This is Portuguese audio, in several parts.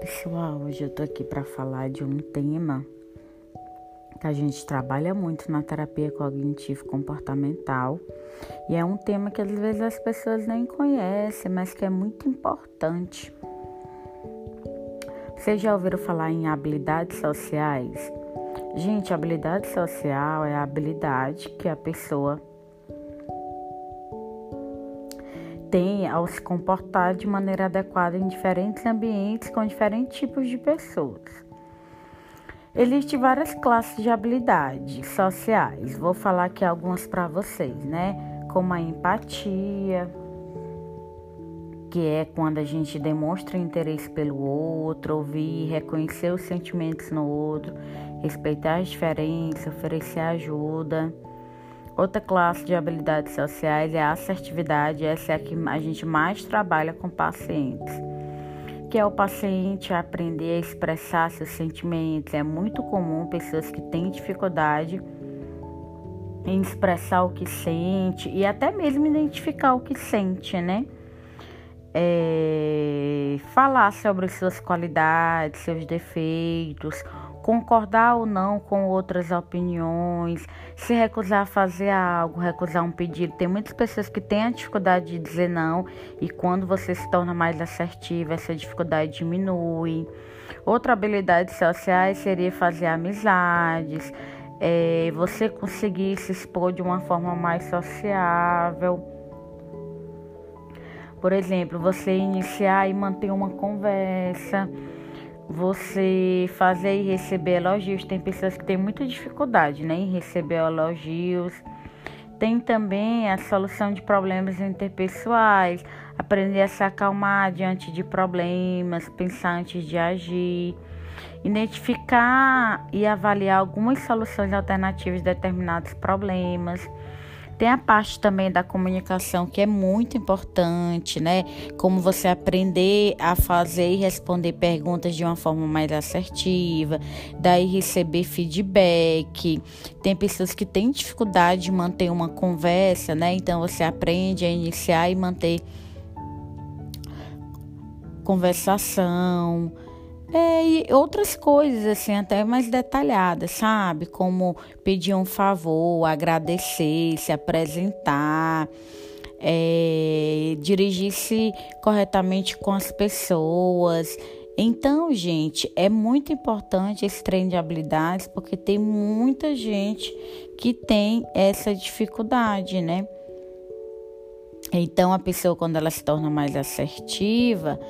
pessoal, hoje eu tô aqui para falar de um tema que a gente trabalha muito na terapia cognitivo comportamental e é um tema que às vezes as pessoas nem conhecem, mas que é muito importante. Vocês já ouviram falar em habilidades sociais? Gente, habilidade social é a habilidade que a pessoa tem ao se comportar de maneira adequada em diferentes ambientes com diferentes tipos de pessoas. Existem várias classes de habilidades sociais. Vou falar aqui algumas para vocês, né? Como a empatia, que é quando a gente demonstra interesse pelo outro, ouvir, reconhecer os sentimentos no outro, respeitar as diferenças, oferecer ajuda. Outra classe de habilidades sociais é a assertividade, essa é a que a gente mais trabalha com pacientes. Que é o paciente aprender a expressar seus sentimentos. É muito comum pessoas que têm dificuldade em expressar o que sente e até mesmo identificar o que sente, né? É, falar sobre suas qualidades, seus defeitos, concordar ou não com outras opiniões, se recusar a fazer algo, recusar um pedido. Tem muitas pessoas que têm a dificuldade de dizer não e quando você se torna mais assertiva, essa dificuldade diminui. Outra habilidade social seria fazer amizades, é, você conseguir se expor de uma forma mais sociável. Por exemplo, você iniciar e manter uma conversa você fazer e receber elogios. Tem pessoas que têm muita dificuldade né, em receber elogios. Tem também a solução de problemas interpessoais, aprender a se acalmar diante de problemas, pensar antes de agir, identificar e avaliar algumas soluções alternativas de determinados problemas tem a parte também da comunicação que é muito importante, né? Como você aprender a fazer e responder perguntas de uma forma mais assertiva, daí receber feedback. Tem pessoas que têm dificuldade de manter uma conversa, né? Então você aprende a iniciar e manter conversação é, e outras coisas, assim, até mais detalhadas, sabe? Como pedir um favor, agradecer, se apresentar, é, dirigir-se corretamente com as pessoas. Então, gente, é muito importante esse treino de habilidades porque tem muita gente que tem essa dificuldade, né? Então, a pessoa, quando ela se torna mais assertiva,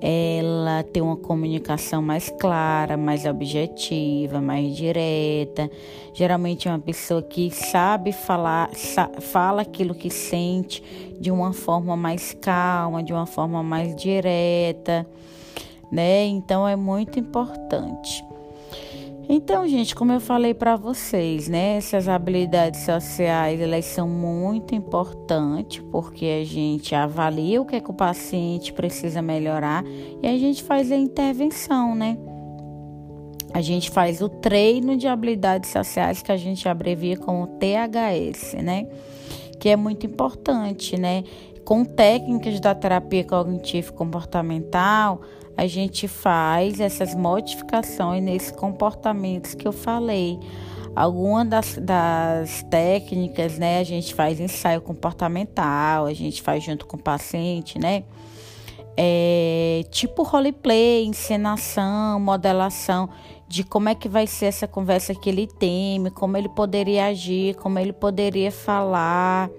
ela tem uma comunicação mais clara, mais objetiva, mais direta. Geralmente é uma pessoa que sabe falar, fala aquilo que sente de uma forma mais calma, de uma forma mais direta, né? Então é muito importante. Então, gente, como eu falei para vocês, né, essas habilidades sociais, elas são muito importantes porque a gente avalia o que é que o paciente precisa melhorar e a gente faz a intervenção, né? A gente faz o treino de habilidades sociais que a gente abrevia como THS, né? Que é muito importante, né? Com técnicas da terapia cognitivo comportamental, a gente faz essas modificações nesses comportamentos que eu falei. Algumas das, das técnicas, né, a gente faz ensaio comportamental, a gente faz junto com o paciente, né? É, tipo roleplay, encenação, modelação de como é que vai ser essa conversa que ele teme, como ele poderia agir, como ele poderia falar.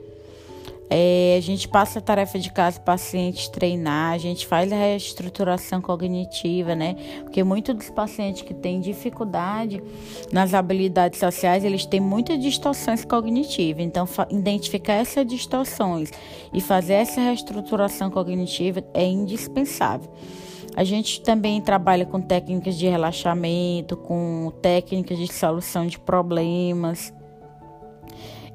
É, a gente passa a tarefa de casa para pacientes treinar, a gente faz a reestruturação cognitiva, né? Porque muitos dos pacientes que têm dificuldade nas habilidades sociais, eles têm muitas distorções cognitivas. Então, identificar essas distorções e fazer essa reestruturação cognitiva é indispensável. A gente também trabalha com técnicas de relaxamento, com técnicas de solução de problemas.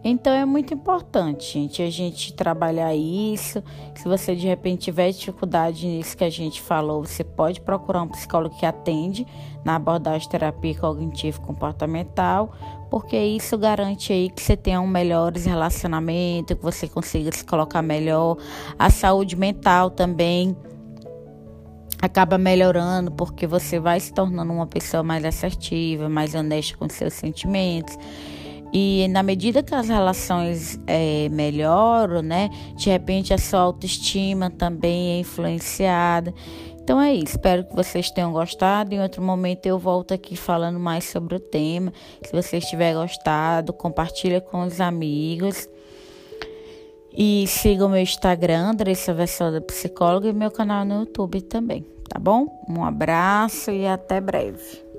Então é muito importante, gente, a gente trabalhar isso. Se você de repente tiver dificuldade nisso que a gente falou, você pode procurar um psicólogo que atende na abordagem terapia cognitivo comportamental, porque isso garante aí que você tenha um melhores relacionamento, que você consiga se colocar melhor, a saúde mental também acaba melhorando porque você vai se tornando uma pessoa mais assertiva, mais honesta com seus sentimentos. E na medida que as relações é, melhoram, né? De repente a sua autoestima também é influenciada. Então é isso. Espero que vocês tenham gostado. Em outro momento eu volto aqui falando mais sobre o tema. Se vocês tiverem gostado, compartilha com os amigos. E siga o meu Instagram, Andressa Versão da Psicóloga, e meu canal no YouTube também, tá bom? Um abraço e até breve.